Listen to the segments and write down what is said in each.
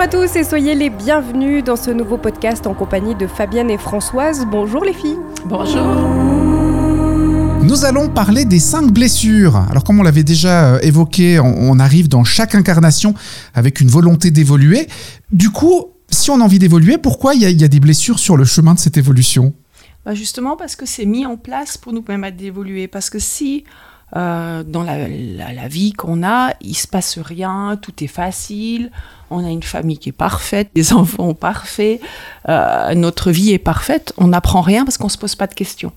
Bonjour à tous et soyez les bienvenus dans ce nouveau podcast en compagnie de Fabienne et Françoise. Bonjour les filles. Bonjour. Nous allons parler des cinq blessures. Alors comme on l'avait déjà euh, évoqué, on arrive dans chaque incarnation avec une volonté d'évoluer. Du coup, si on a envie d'évoluer, pourquoi il y, a des blessures sur le chemin de cette évolution? Bah, Justement parce que c'est mis en place pour nous permettre d'évoluer. Parce que si euh, dans la, vie qu'on a, il se passe rien, tout est facile, on a une famille qui est parfaite, des enfants parfaits, euh, notre vie est parfaite, on n'apprend rien parce qu'on ne se pose pas de questions.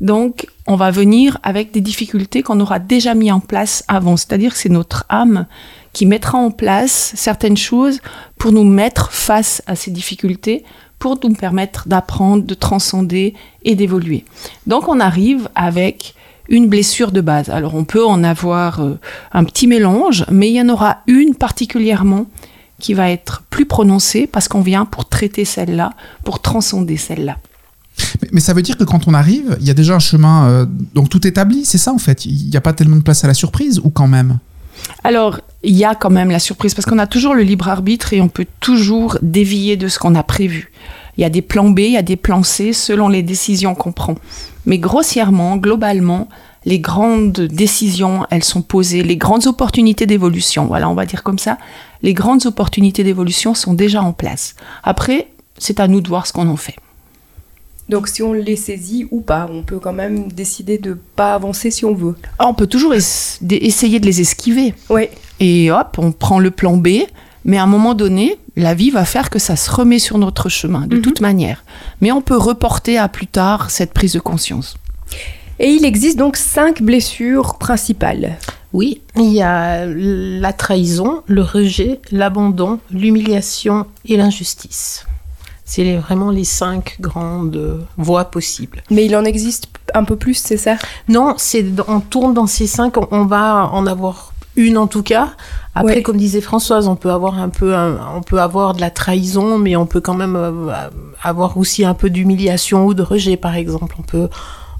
Donc, on va venir avec des difficultés qu'on aura déjà mis en place avant. C'est-à-dire que c'est notre âme qui mettra en place certaines choses pour nous mettre face à ces difficultés, pour nous permettre d'apprendre, de transcender et d'évoluer. Donc, on arrive avec une blessure de base. Alors on peut en avoir euh, un petit mélange, mais il y en aura une particulièrement qui va être plus prononcée parce qu'on vient pour traiter celle-là, pour transcender celle-là. Mais, ça veut dire que quand on arrive, il y a déjà un chemin euh, donc tout établi, c'est ça en fait? Il n'y a pas tellement de place à la surprise ou quand même? Alors, il y a quand même la surprise parce qu'on a toujours le libre arbitre et on peut toujours dévier de ce qu'on a prévu. Il y a des plans B, il y a des plans C selon les décisions qu'on prend. Mais grossièrement, globalement, les grandes décisions, elles sont posées, les grandes opportunités d'évolution, voilà, on va dire comme ça, les grandes opportunités d'évolution sont déjà en place. Après, c'est à nous de voir ce qu'on en fait. Donc si on les saisit ou pas, on peut quand même décider de pas avancer si on veut. Ah, on peut toujours essayer de les esquiver. Oui. Et hop, on prend le plan B, mais à un moment donné, la vie va faire que ça se remet sur notre chemin, de mhm. toute manière. Mais on peut reporter à plus tard cette prise de conscience. Et il existe donc cinq blessures principales. Oui, il y a la trahison, le rejet, l'abandon, l'humiliation et l'injustice. C'est vraiment les cinq grandes voies possibles. Mais il en existe un peu plus, c'est ça? Non, c'est on tourne dans ces cinq, on va en avoir une en tout cas. Après, comme disait Françoise, on peut avoir un peu, on peut avoir de la trahison, mais on peut quand même euh, avoir aussi un peu d'humiliation ou de rejet, par exemple. On peut,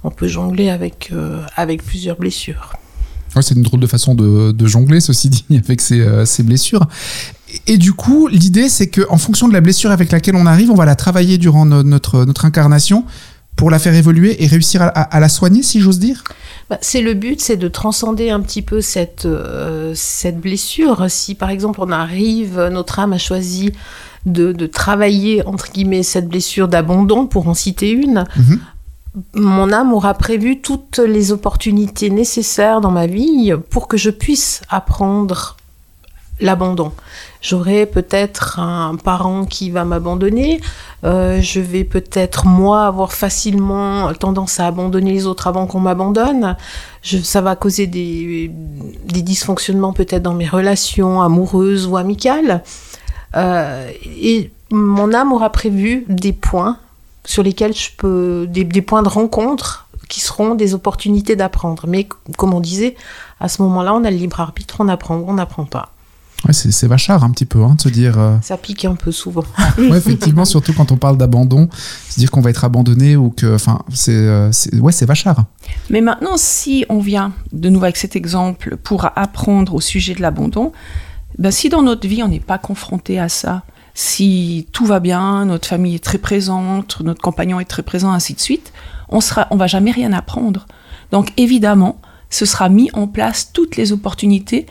on peut jongler avec, euh, avec plusieurs blessures. c'est une drôle de façon de, jongler, ceci dit, avec ces, euh, ces blessures. Et, du coup, l'idée, c'est qu'en fonction de la blessure avec laquelle on arrive, on va la travailler durant notre, notre incarnation pour la faire évoluer et réussir à, la soigner, si j'ose dire bah, C'est le but, c'est de transcender un petit peu cette, euh, cette blessure. Si par exemple on arrive, notre âme a choisi de, travailler, entre guillemets, cette blessure d'abandon, pour en citer une, mhm. Mon âme aura prévu toutes les opportunités nécessaires dans ma vie pour que je puisse apprendre l'abandon. J'aurai peut-être un parent qui va m'abandonner. Euh, je vais peut-être moi avoir facilement tendance à abandonner les autres avant qu'on m'abandonne. ça va causer des, dysfonctionnements peut-être dans mes relations amoureuses ou amicales. Euh, et mon âme aura prévu des points sur lesquels je peux, des, des points de rencontre qui seront des opportunités d'apprendre. Mais comme on disait, à ce moment-là, on a le libre arbitre, on apprend ou on n'apprend pas. Ouais, c'est vachard un petit peu hein, de se dire. Euh, Ça pique un peu souvent. ouais, effectivement, surtout quand on parle d'abandon, se dire qu'on va être abandonné ou que. Enfin, c'est. Euh, ouais, c'est vachard. Mais maintenant, si on vient de nouveau avec cet exemple pour apprendre au sujet de l'abandon, ben, si dans notre vie on n'est pas confronté à ça, si tout va bien, notre famille est très présente, notre compagnon est très présent, ainsi de suite, on sera, on va jamais rien apprendre. Donc évidemment, ce sera mis en place toutes les opportunités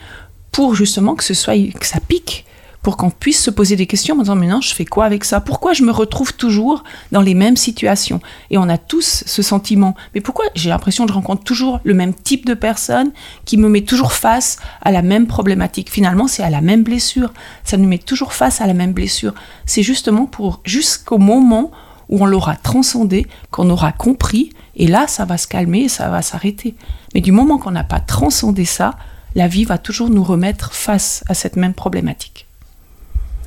pour justement que ce soit que ça pique pour qu'on puisse se poser des questions en disant mais non je fais quoi avec ça? Pourquoi je me retrouve toujours dans les mêmes situations? Et on a tous ce sentiment. Mais pourquoi? J'ai l'impression que je rencontre toujours le même type de personne qui me met toujours face à la même problématique. Finalement c'est à la même blessure. Ça nous met toujours face à la même blessure. C'est justement pour jusqu'au moment où on l'aura transcendé qu'on aura compris et là ça va se calmer et ça va s'arrêter. Mais du moment qu'on n'a pas transcendé ça la vie va toujours nous remettre face à cette même problématique.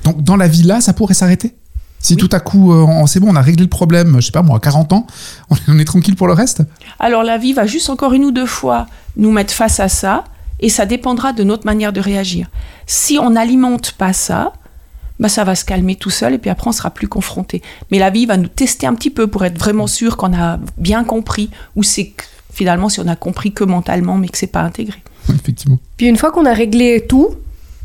Donc dans la vie là, ça pourrait s'arrêter si tout à coup, euh, c'est bon, on a réglé le problème, je sais pas moi, à 40 ans, on est tranquille pour le reste Alors la vie va juste encore une ou deux fois nous mettre face à ça, et ça dépendra de notre manière de réagir. Si on n'alimente pas ça, bah ça va se calmer tout seul, et puis après on sera plus confronté. Mais la vie va nous tester un petit peu pour être vraiment sûr qu'on a bien compris, ou c'est finalement si on a compris que mentalement, mais que c'est pas intégré. effectivement. Puis une fois qu'on a réglé tout,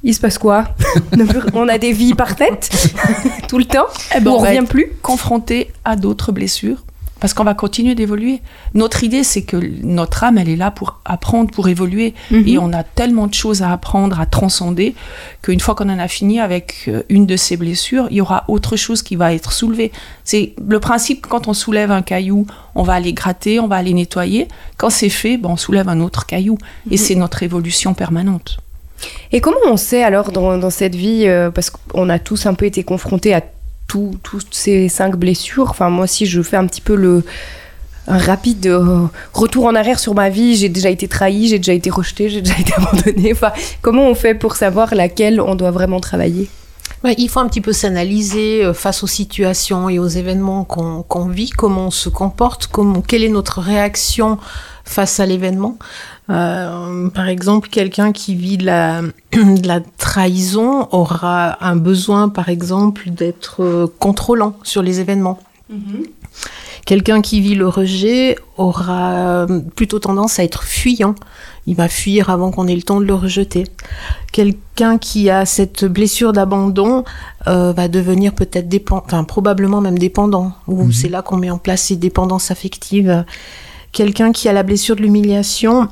il se passe quoi On a des vies parfaites tout le temps Eh ben, on on va revient être plus confronté à d'autres blessures parce qu'on va continuer d'évoluer. Notre idée, c'est que notre âme, elle est là pour apprendre, pour évoluer. Mhm. Et on a tellement de choses à apprendre, à transcender, qu'une fois qu'on en a fini avec euh, une de ces blessures, il y aura autre chose qui va être soulevée. C'est le principe, quand on soulève un caillou, on va aller gratter, on va aller nettoyer. Quand c'est fait, ben, on soulève un autre caillou. Et c'est notre évolution permanente. Et comment on sait alors dans, cette vie, euh, parce qu'on a tous un peu été confrontés à tout- toutes ces cinq blessures, enfin moi si je fais un petit peu le un rapide euh, retour en arrière sur ma vie, j'ai déjà été trahi, j'ai déjà été rejeté, j'ai déjà été abandonné, enfin comment on fait pour savoir laquelle on doit vraiment travailler? Il faut un petit peu s'analyser euh, face aux situations et aux événements qu'on qu'on vit, comment on se comporte, comment, quelle est notre réaction face à l'événement. Euh, par exemple, quelqu'un qui vit de la, de la trahison aura un besoin, par exemple, d'être euh, contrôlant sur les événements. Quelqu'un qui vit le rejet aura euh, plutôt tendance à être fuyant. Il va fuir avant qu'on ait le temps de le rejeter. Quelqu'un qui a cette blessure d'abandon euh, va devenir peut-être dépendant, enfin probablement même dépendant. Ou Mhm. c'est là qu'on met en place ces dépendances affectives. Quelqu'un qui a la blessure de l'humiliation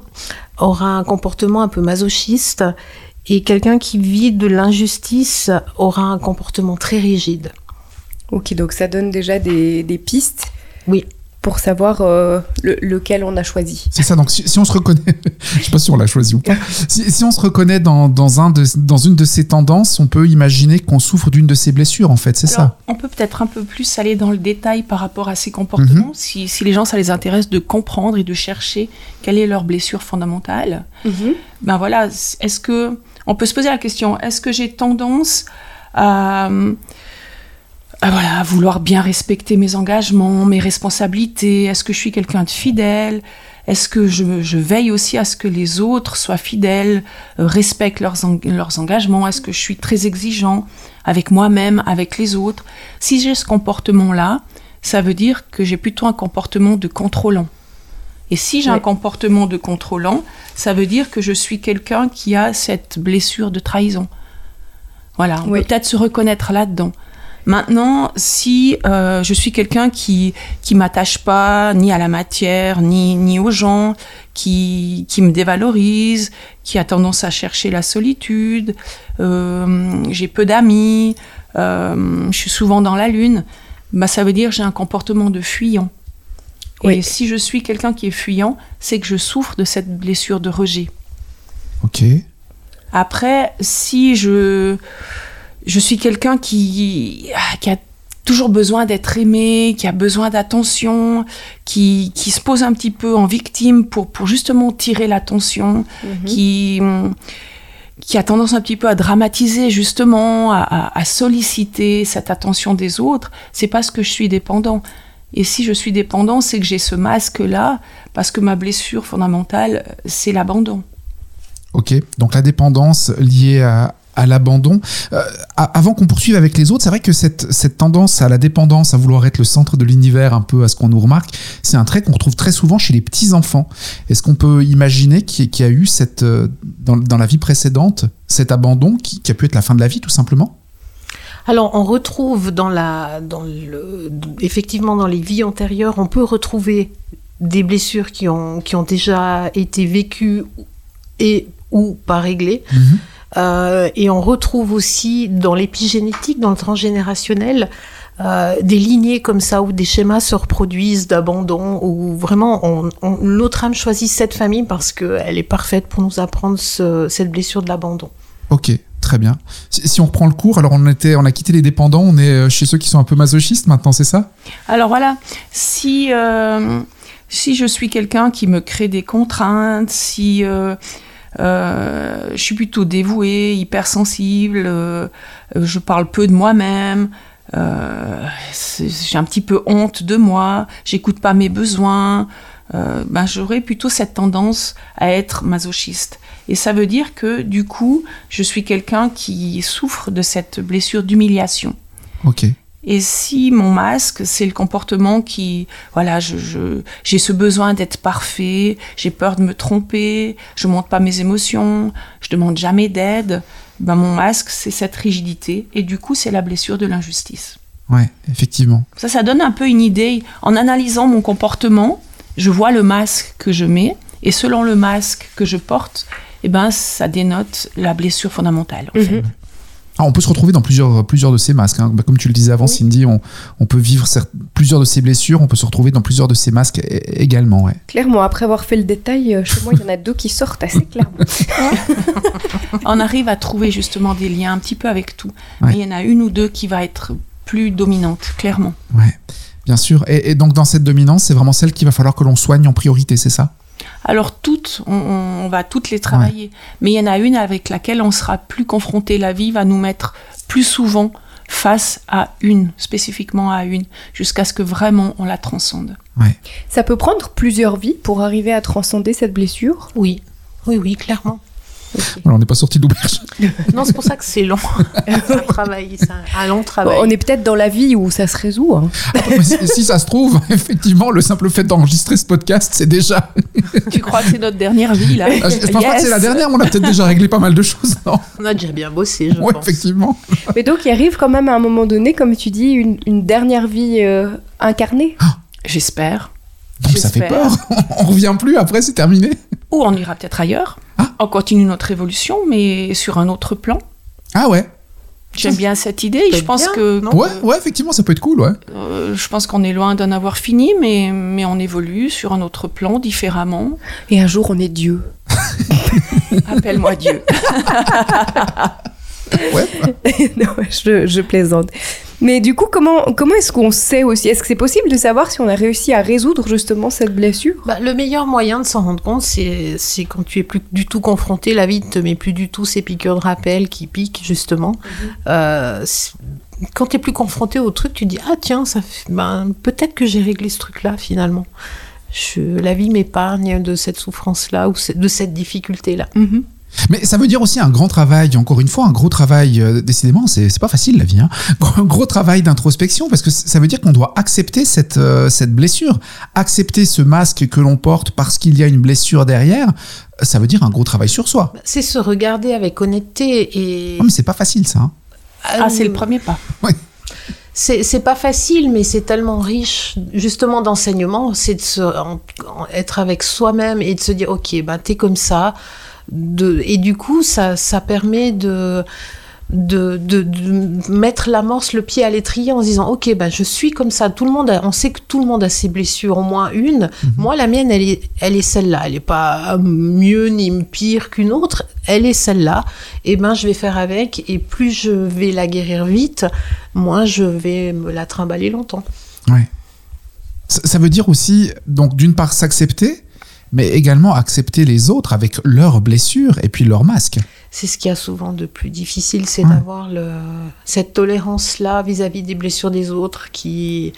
aura un comportement un peu masochiste. Et quelqu'un qui vit de l'injustice aura un comportement très rigide. Ok, donc ça donne déjà des, des pistes Oui. Pour savoir euh, le- lequel on a choisi. C'est ça, donc si, si on se reconnaît, je sais pas si on l'a choisi ou pas, si, si on se reconnaît dans, dans, un de, dans une de ces tendances, on peut imaginer qu'on souffre d'une de ces blessures, en fait, c'est ça On peut peut-être un peu plus aller dans le détail par rapport à ces comportements, si, si les gens, ça les intéresse de comprendre et de chercher quelle est leur blessure fondamentale. Ben voilà, est-ce que on peut se poser la question est-ce que j'ai tendance à, à, voilà, à vouloir bien respecter mes engagements, mes responsabilités Est-ce que je suis quelqu'un de fidèle? Est-ce que je, je veille aussi à ce que les autres soient fidèles, euh, respectent leurs, en- leurs engagements? Est-ce que je suis très exigeant avec moi-même, avec les autres? Si j'ai ce comportement-là, ça veut dire que j'ai plutôt un comportement de contrôlant. Et si j'ai un comportement de contrôlant, ça veut dire que je suis quelqu'un qui a cette blessure de trahison. Voilà, on peut peut-être se reconnaître là-dedans. Maintenant, si euh, je suis quelqu'un qui qui m'attache pas ni à la matière ni ni aux gens, qui qui me dévalorise, qui a tendance à chercher la solitude, euh, j'ai peu d'amis, euh, je suis souvent dans la lune, bah ça veut dire que j'ai un comportement de fuyant. Et Oui. si je suis quelqu'un qui est fuyant, c'est que je souffre de cette blessure de rejet. Ok. Après, si je, je suis quelqu'un qui, qui a toujours besoin d'être aimé, qui a besoin d'attention, qui, qui se pose un petit peu en victime pour, pour justement tirer l'attention, qui, hum, qui a tendance un petit peu à dramatiser justement, à, à- à solliciter cette attention des autres, c'est parce que je suis dépendant. Et si je suis dépendant, c'est que j'ai ce masque-là, parce que ma blessure fondamentale, c'est l'abandon. Ok, donc la dépendance liée à, à l'abandon. Euh, avant qu'on poursuive avec les autres, c'est vrai que cette, cette tendance à la dépendance, à vouloir être le centre de l'univers, un peu à ce qu'on nous remarque, c'est un trait qu'on retrouve très souvent chez les petits-enfants. Est-ce qu'on peut imaginer qu'il y, a eu cette, euh, dans, dans la vie précédente cet abandon qui, qui a pu être la fin de la vie, tout simplement? Alors, on retrouve dans la, dans le, effectivement, dans les vies antérieures, on peut retrouver des blessures qui ont, qui ont déjà été vécues et ou pas réglées. Mhm. Euh, et on retrouve aussi dans l'épigénétique, dans le transgénérationnel, euh, des lignées comme ça où des schémas se reproduisent d'abandon, où vraiment on, on- notre âme choisit cette famille parce qu'elle est parfaite pour nous apprendre ce- cette blessure de l'abandon. Ok, très bien. Si, si on reprend le cours, alors on, était, on a quitté les dépendants, on est euh, chez ceux qui sont un peu masochistes maintenant, c'est ça? Alors voilà, si, euh, si je suis quelqu'un qui me crée des contraintes, si euh, je suis plutôt dévouée, hypersensible, euh, euh, je parle peu de moi-même, euh, j'ai un petit peu honte de moi, j'écoute pas mes besoins, euh, ben, j'aurais plutôt cette tendance à être masochiste. Et ça veut dire que du coup, je suis quelqu'un qui souffre de cette blessure d'humiliation. Ok. Et si mon masque, c'est le comportement qui, voilà, je, je- j'ai ce besoin d'être parfait, j'ai peur de me tromper, je montre pas mes émotions, je demande jamais d'aide, ben mon masque, c'est cette rigidité. Et du coup, c'est la blessure de l'injustice. Ouais, effectivement. Ça, ça donne un peu une idée. En analysant mon comportement, je vois le masque que je mets, et selon le masque que je porte, eh ben, ça dénote la blessure fondamentale. en fait. Ah, on peut se retrouver dans plusieurs, plusieurs de ces masques. hein. Bah, comme tu le disais avant, Cindy, on, on peut vivre plusieurs de ces blessures, on peut se retrouver dans plusieurs de ces masques également. Ouais. Clairement, après avoir fait le détail, euh, chez moi, il y en a deux qui sortent assez clairement. On arrive à trouver justement des liens un petit peu avec tout. Ouais. Mais il y en a une ou deux qui va être plus dominante, clairement. Ouais, bien sûr. Et, et donc, dans cette dominance, c'est vraiment celle qu'il va falloir que l'on soigne en priorité, c'est ça? Alors toutes, on, on va toutes les travailler. Mais il y en a une avec laquelle on sera plus confronté. La vie va nous mettre plus souvent face à une, spécifiquement à une, jusqu'à ce que vraiment on la transcende. Ça peut prendre plusieurs vies pour arriver à transcender cette blessure? Oui, oui, oui, clairement. Voilà, on n'est pas sorti de l'auberge. Non, c'est pour ça que c'est long. c'est un travail, c'est un, long Bon, travail. on est peut-être dans la vie où ça se résout. hein. Mais si, si ça se trouve, effectivement, le simple fait d'enregistrer ce podcast, c'est déjà. tu crois que c'est notre dernière vie là Ah, Je, je pense pas que c'est la dernière, mais on a peut-être déjà réglé pas mal de choses. Non On a déjà bien bossé, je Ouais, pense. effectivement. Mais donc, il arrive quand même à un moment donné, comme tu dis, une, une dernière vie euh, incarnée. J'espère. Donc ça fait peur. On revient plus après, c'est terminé. Ou on ira peut-être ailleurs. Ah. On continue notre évolution, mais sur un autre plan. Ah ouais. J'aime bien cette idée. Je pense bien, que non Ouais, ouais, effectivement, ça peut être cool, ouais. euh, je pense qu'on est loin d'en avoir fini, mais, mais on évolue sur un autre plan, différemment. Et un jour, on est Dieu. Appelle-moi Dieu. Ouais. non, je, je plaisante. Mais du coup, comment, comment est-ce qu'on sait aussi? Est-ce que c'est possible de savoir si on a réussi à résoudre justement cette blessure? Bah, le meilleur moyen de s'en rendre compte, c'est quand tu es plus du tout confronté, la vie ne te met plus du tout ces piqûres de rappel qui piquent, justement. Euh, c'est- quand tu es plus confronté au truc, tu dis Ah, tiens, ça ben, peut-être que j'ai réglé ce truc-là, finalement. Je, la vie m'épargne de cette souffrance-là ou de cette difficulté-là. Mais ça veut dire aussi un grand travail, encore une fois, un gros travail, euh, décidément, c'est pas facile la vie, hein. un gros travail d'introspection, parce que ça veut dire qu'on doit accepter cette, euh, cette blessure, accepter ce masque que l'on porte parce qu'il y a une blessure derrière, ça veut dire un gros travail sur soi. C'est se regarder avec honnêteté et. Non, mais c'est pas facile ça. hein. Ah, c'est le Euh, premier pas. C'est c'est pas facile, mais c'est tellement riche, justement, d'enseignement. C'est de se, en- en- être avec soi-même et de se dire, OK, ben, t'es comme ça. De, et du coup, ça, ça permet de, de, de, de mettre l'amorce, le pied à l'étrier en se disant, OK, ben, je suis comme ça. Tout le monde a- on sait que tout le monde a ses blessures, au moins une. Moi, la mienne, elle est, elle est celle-là. Elle est pas mieux ni pire qu'une autre. Elle est celle-là. Et ben, je vais faire avec. Et plus je vais la guérir vite, moins je vais me la trimballer longtemps. Ouais. Ça, ça veut dire aussi, donc d'une part s'accepter, mais également accepter les autres avec leurs blessures et puis leurs masques. C'est ce qu'il y a souvent de plus difficile, c'est Ouais. d'avoir cette tolérance-là vis-à-vis des blessures des autres qui,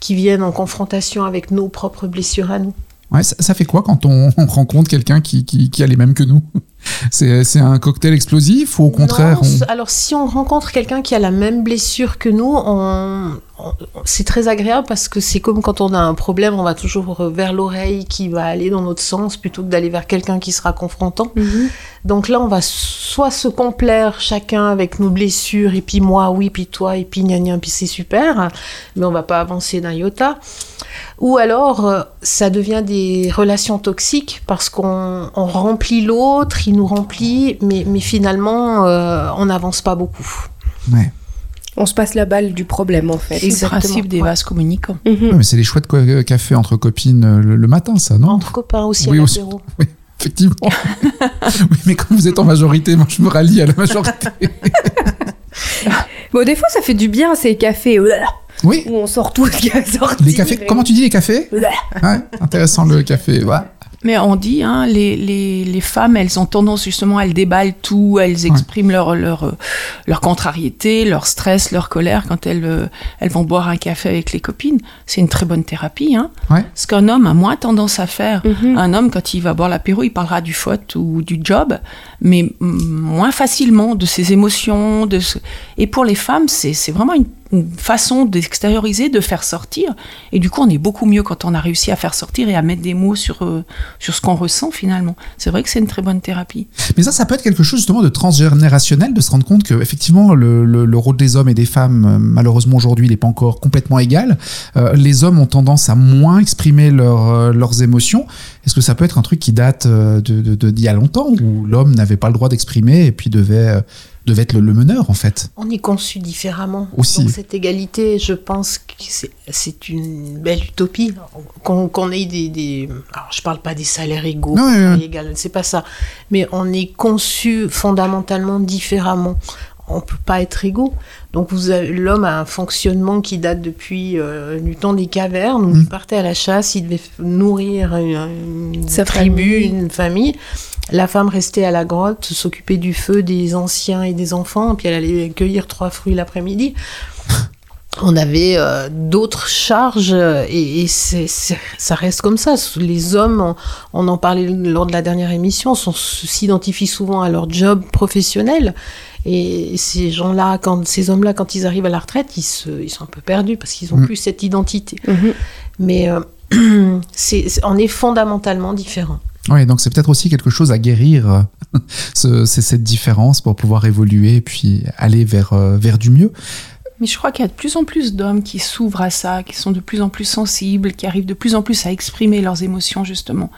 qui viennent en confrontation avec nos propres blessures à nous. Ouais, ça, ça fait quoi quand on, on rencontre quelqu'un qui, qui, qui a les mêmes que nous? C'est c'est un cocktail explosif ou au contraire Non, on- c- Alors, si on rencontre quelqu'un qui a la même blessure que nous, on, on- c'est très agréable parce que c'est comme quand on a un problème, on va toujours vers l'oreille qui va aller dans notre sens plutôt que d'aller vers quelqu'un qui sera confrontant. Donc là, on va soit se complaire chacun avec nos blessures, et puis moi, oui, puis toi, et puis gna gna, puis c'est super, mais on va pas avancer d'un iota. Ou alors, euh, ça devient des relations toxiques parce qu'on on remplit l'autre, il nous remplit, mais, mais finalement, euh, on n'avance pas beaucoup. Ouais. On se passe la balle du problème en fait. C'est le principe des ouais. vases communicants. Mhm. Ouais, mais c'est les chouettes co- cafés entre copines euh, le, le matin, ça, non Entre copains aussi Oui, à aussi. l'apéro. Effectivement. oui, mais comme vous êtes en majorité, moi je me rallie à la majorité. Bon, des fois, ça fait du bien ces cafés euh, Oui, où on sort tout ce qui a sorti. les cafés. Comment tu dis les cafés Ouais, intéressant le café. Ouais. Mais on dit, hein, les, les, les femmes, elles ont tendance justement, elles déballent tout, elles expriment leur, leur, euh, leur contrariété, leur stress, leur colère quand elles, euh, elles vont boire un café avec les copines. C'est une très bonne thérapie. Hein. Ouais. Ce qu'un homme a moins tendance à faire. Mhm. Un homme, quand il va boire l'apéro, il parlera du faute ou du job, mais moins facilement de ses émotions. De ce... Et pour les femmes, c'est c'est vraiment une, une façon d'extérioriser, de faire sortir. Et du coup, on est beaucoup mieux quand on a réussi à faire sortir et à mettre des mots sur, euh, sur ce qu'on ressent finalement. C'est vrai que c'est une très bonne thérapie. Mais ça, ça peut être quelque chose justement de transgénérationnel, de se rendre compte que effectivement le, le, le rôle des hommes et des femmes, euh, malheureusement aujourd'hui, n'est pas encore complètement égal. Euh, les hommes ont tendance à moins exprimer leur, leurs émotions. Est-ce que ça peut être un truc qui date euh, de, d'il y a longtemps, où l'homme n'avait pas le droit d'exprimer et puis devait, devait être le, le meneur en fait On est conçu différemment. Aussi. Donc cette égalité, je pense que c'est- c'est une belle utopie. Qu'on qu'on ait des, des- Alors je parle pas des salaires égaux, Non, c'est pas ça. Mais on est conçu fondamentalement différemment. On peut pas être égaux. Donc l'homme a un fonctionnement qui date depuis euh, du temps des cavernes. Où Mm. il partait à la chasse, il devait nourrir une, une Sa tribu, famille. une famille. La femme restait à la grotte, s'occuper du feu des anciens et des enfants, puis elle allait cueillir trois fruits l'après-midi. On avait euh, d'autres charges euh, et, ça reste comme ça. Les hommes, on, on en parlait lors de la dernière émission, s'identifient souvent à leur job professionnel. Et ces gens-là, quand ces hommes-là, quand ils arrivent à la retraite, ils, se, ils sont un peu perdus parce qu'ils n'ont Mm. plus cette identité. Mhm. Mais euh, c'est- on est fondamentalement différents. Oui, donc c'est peut-être aussi quelque chose à guérir, euh, ce- c'est cette différence pour pouvoir évoluer et puis aller vers, euh, vers du mieux. Mais je crois qu'il y a de plus en plus d'hommes qui s'ouvrent à ça, qui sont de plus en plus sensibles, qui arrivent de plus en plus à exprimer leurs émotions, justement.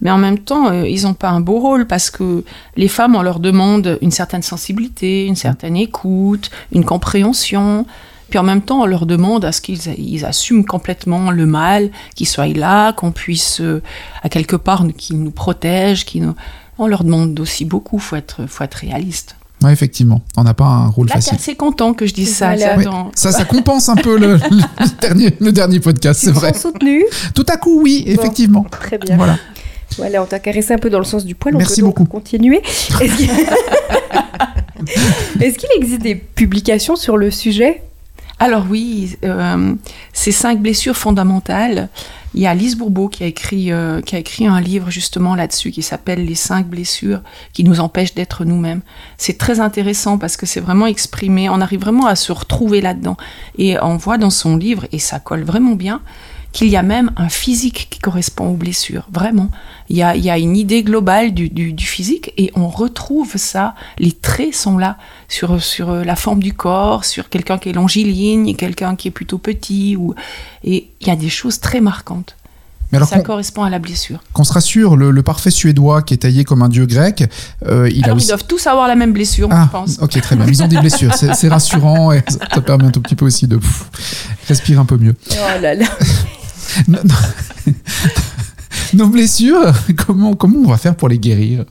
Mais en même temps, euh, ils n'ont pas un beau rôle parce que les femmes, on leur demande une certaine sensibilité, une certaine écoute, une compréhension. Puis en même temps, on leur demande à ce qu'ils ils assument complètement le mal, qu'ils soient là, qu'on puisse, euh, à quelque part, qu'ils nous protègent. qu'ils nous... On leur demande aussi beaucoup, faut être, faut être réaliste. Oui, effectivement, on n'a pas un rôle Là, facile. assez content que je dise ça. Voilà. ça, dans- Ça, ça compense un peu le, le dernier, le dernier podcast, c'est vrai. soutenu. Tout à coup, oui, effectivement. Très bien. Voilà. Voilà, on t'a caressé un peu dans le sens du poil. On Merci peut donc beaucoup. continuer. Est-ce qu'il Est-ce qu'il existe des publications sur le sujet? Alors oui, euh, ces cinq blessures fondamentales. Il y a Lise Bourbeau qui a écrit, euh, qui a écrit un livre justement là-dessus qui s'appelle Les cinq blessures qui nous empêchent d'être nous-mêmes. C'est très intéressant parce que c'est vraiment exprimé, on arrive vraiment à se retrouver là-dedans. Et on voit dans son livre, et ça colle vraiment bien, qu'il y a même un physique qui correspond aux blessures, vraiment. Il y a, il y a une idée globale du, du, du physique et on retrouve ça, les traits sont là, sur, sur la forme du corps, sur quelqu'un qui est longiligne, quelqu'un qui est plutôt petit, ou, et il y a des choses très marquantes. Mais alors ça correspond à la blessure. qu'on se rassure, le, le parfait suédois qui est taillé comme un dieu grec, euh, il Alors a ils aussi... doivent tous avoir la même blessure, Ah, je pense. ok, très bien. Ils ont des blessures, c'est c'est rassurant et ça, ça permet un tout petit peu aussi de pff, respirer un peu mieux. Oh là là. No- no- Nos blessures, comment, comment on va faire pour les guérir?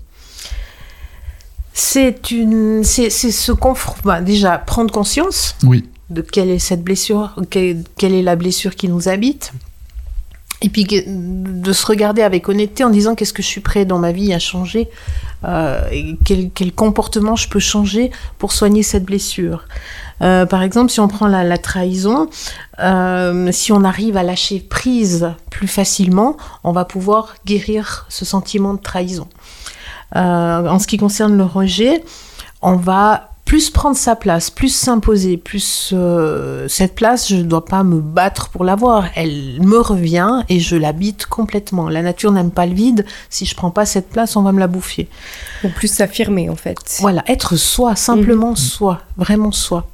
C'est une, c'est c'est se confronter. bah, déjà, prendre conscience Oui. de quelle est cette blessure, quelle, quelle est la blessure qui nous habite. Et puis de se regarder avec honnêteté en disant qu'est-ce que je suis prêt dans ma vie à changer, euh, quel, comportement je peux changer pour soigner cette blessure. Euh, par exemple, si on prend la, trahison, euh, si on arrive à lâcher prise plus facilement, on va pouvoir guérir ce sentiment de trahison. En ce qui concerne le rejet, on va plus prendre sa place, plus s'imposer, plus euh, cette place, je ne dois pas me battre pour l'avoir. Elle me revient et je l'habite complètement. La nature n'aime pas le vide. Si je prends pas cette place, on va me la bouffer. Ou plus s'affirmer en fait. Voilà, être soi, simplement soi, vraiment soi.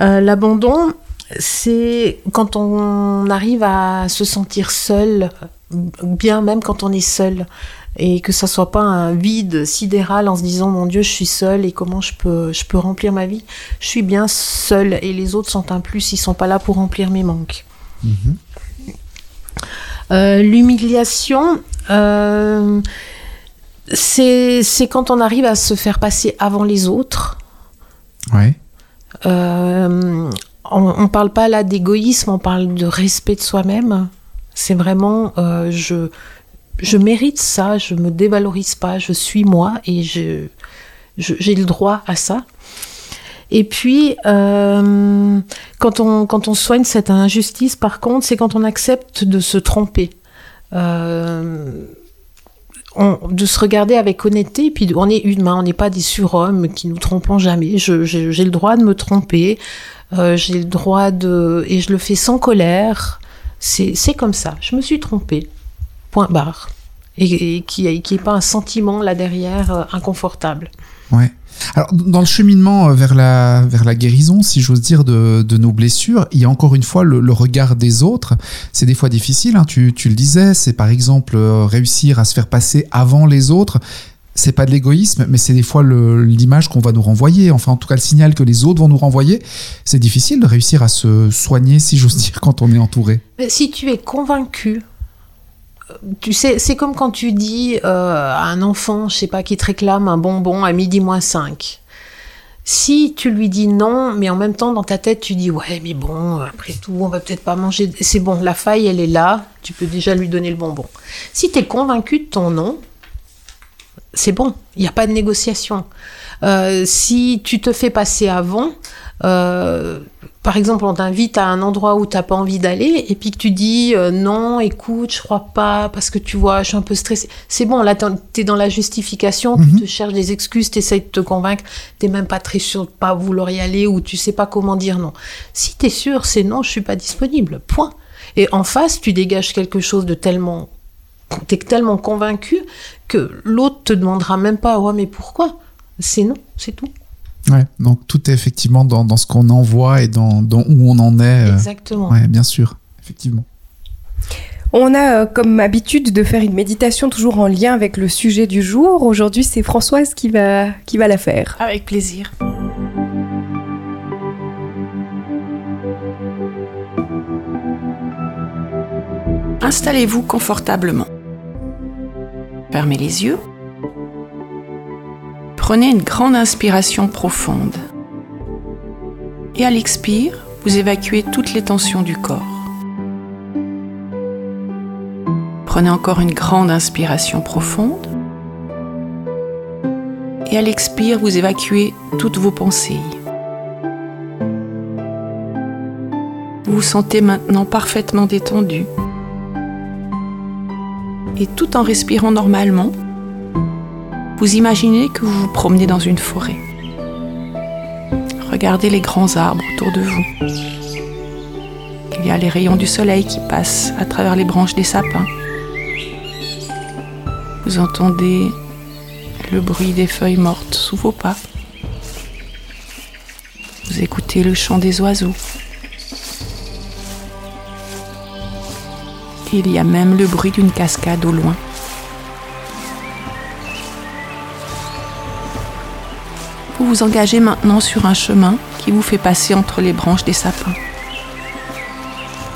Euh, L'abandon, c'est quand on arrive à se sentir seul, bien même quand on est seul, et que ça soit pas un vide sidéral en se disant mon Dieu, je suis seul et comment je peux, je peux remplir ma vie? Je suis bien seul et les autres sont un plus, ils sont pas là pour remplir mes manques. Euh, L'humiliation, euh, c'est c'est quand on arrive à se faire passer avant les autres. Ouais. Euh, on ne parle pas là d'égoïsme, on parle de respect de soi-même. C'est vraiment, je, je mérite ça, je me dévalorise pas, je suis moi et je, j'ai le droit à ça. Et puis, euh, quand, on, quand on soigne cette injustice, par contre, c'est quand on accepte de se tromper. Euh, de se regarder avec honnêteté. puis on est humain, on n'est pas des surhommes qui nous trompons jamais. J'ai le droit de me tromper, euh, j'ai le droit de et je le fais sans colère. C'est comme ça. Je me suis trompée. Point barre. Et, et qui n'est pas un sentiment là derrière euh, inconfortable. Ouais. Alors, dans le cheminement euh, vers la, vers la guérison, si j'ose dire, de, de, nos blessures, il y a encore une fois le, regard des autres. C'est des fois difficile, hein. tu, tu, le disais, c'est par exemple euh, réussir à se faire passer avant les autres. C'est pas de l'égoïsme, mais c'est des fois l'image qu'on va nous renvoyer, enfin en tout cas le signal que les autres vont nous renvoyer. C'est difficile de réussir à se soigner, si j'ose dire, quand on est entouré. si tu es convaincu tu sais, c'est comme quand tu dis euh, à un enfant, je sais pas, qui te réclame un bonbon à midi moins 5. Si tu lui dis non, mais en même temps dans ta tête tu dis ouais mais bon après tout on va peut-être pas manger, c'est bon la faille elle est là, tu peux déjà lui donner le bonbon. Si tu es convaincu de ton non, c'est bon, il n'y a pas de négociation. Euh, si tu te fais passer avant, euh, par exemple, on t'invite à un endroit où tu n'as pas envie d'aller et puis que tu dis euh, non, écoute, je crois pas parce que tu vois, je suis un peu stressée. C'est bon, là, tu es dans la justification, tu mhm. te cherches des excuses, tu essaies de te convaincre, tu même pas très sûr de pas vouloir y aller ou tu sais pas comment dire non. Si tu es sûr, c'est non, je suis pas disponible. Point. Et en face, tu dégages quelque chose de tellement. Tu es tellement convaincu que l'autre te demandera même pas, ouais, mais pourquoi? C'est non, c'est tout. Ouais, donc tout est effectivement dans, dans ce qu'on envoie et dans, dans, où on en est. Euh, Exactement. Ouais, bien sûr, effectivement. On a euh, comme habitude de faire une méditation toujours en lien avec le sujet du jour. Aujourd'hui, c'est Françoise qui va, qui va la faire. Avec plaisir. Installez-vous confortablement. Fermez les yeux Prenez une grande inspiration profonde. Et à l'expire, vous évacuez toutes les tensions du corps. Prenez encore une grande inspiration profonde. Et à l'expire, vous évacuez toutes vos pensées. Vous vous sentez maintenant parfaitement détendu. Et tout en respirant normalement, vous imaginez que vous vous promenez dans une forêt. Regardez les grands arbres autour de vous. Il y a les rayons du soleil qui passent à travers les branches des sapins. Vous entendez le bruit des feuilles mortes sous vos pas. Vous écoutez le chant des oiseaux. Il y a même le bruit d'une cascade au loin. Vous engagez maintenant sur un chemin qui vous fait passer entre les branches des sapins.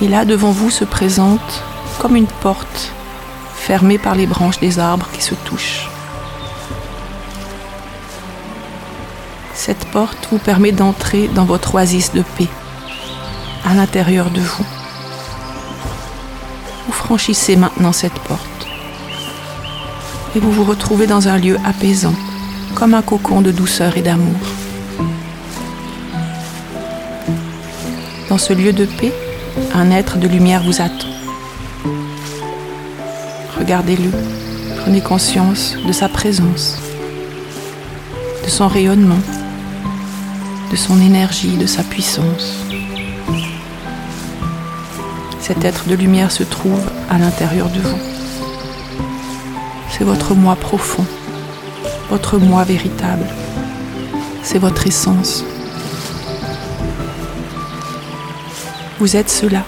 Et là, devant vous se présente comme une porte fermée par les branches des arbres qui se touchent. Cette porte vous permet d'entrer dans votre oasis de paix, à l'intérieur de vous. Vous franchissez maintenant cette porte et vous vous retrouvez dans un lieu apaisant comme un cocon de douceur et d'amour. Dans ce lieu de paix, un être de lumière vous attend. Regardez-le, prenez conscience de sa présence, de son rayonnement, de son énergie, de sa puissance. Cet être de lumière se trouve à l'intérieur de vous. C'est votre moi profond votre moi véritable. C'est votre essence. Vous êtes cela,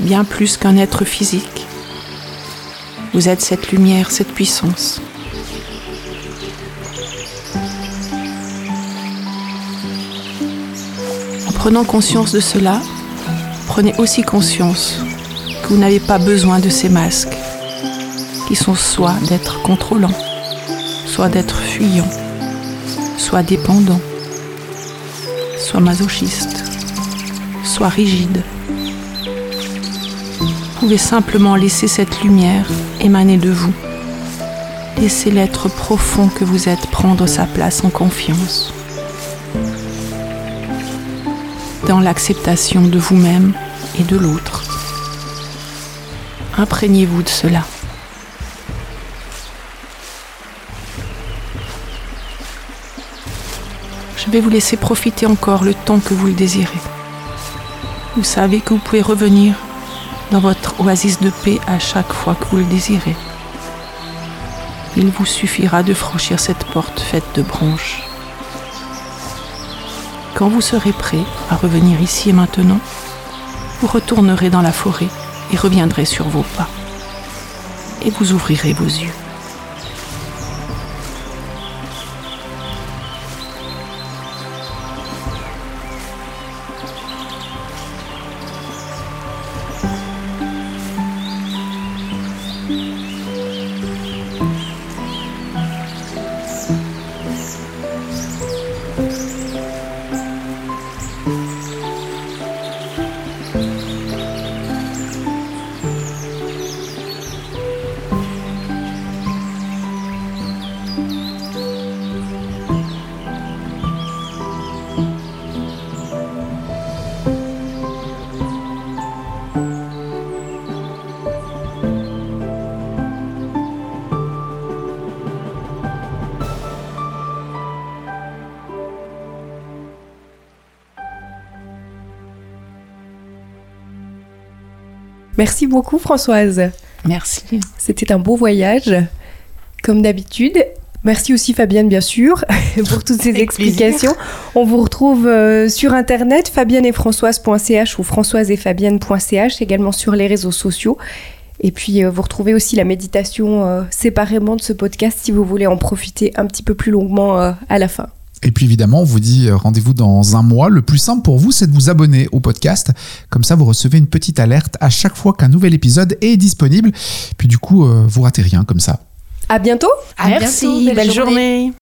bien plus qu'un être physique. Vous êtes cette lumière, cette puissance. En prenant conscience de cela, prenez aussi conscience que vous n'avez pas besoin de ces masques, qui sont soit d'être contrôlants, soit d'être fuyant, soit dépendant, soit masochiste, soit rigide. Vous pouvez simplement laisser cette lumière émaner de vous. Laissez l'être profond que vous êtes prendre sa place en confiance. Dans l'acceptation de vous-même et de l'autre. Imprégnez-vous de cela. Vais vous laisser profiter encore le temps que vous le désirez. Vous savez que vous pouvez revenir dans votre oasis de paix à chaque fois que vous le désirez. Il vous suffira de franchir cette porte faite de branches. Quand vous serez prêt à revenir ici et maintenant, vous retournerez dans la forêt et reviendrez sur vos pas. Et vous ouvrirez vos yeux. Merci beaucoup Françoise. Merci. C'était un beau voyage, comme d'habitude. Merci aussi Fabienne, bien sûr, pour toutes ces explications. On vous retrouve euh, sur internet, fabienneetfrançoise.ch ou françoiseetfabienne.ch, également sur les réseaux sociaux. Et puis, euh, vous retrouvez aussi la méditation euh, séparément de ce podcast si vous voulez en profiter un petit peu plus longuement à la fin. Et puis évidemment, on vous dit euh, rendez-vous dans un mois. Le plus simple pour vous, c'est de vous abonner au podcast. Comme ça, vous recevez une petite alerte à chaque fois qu'un nouvel épisode est disponible. Puis du coup, euh, vous ratez rien comme ça. À bientôt! À Merci, bientôt, belle journée.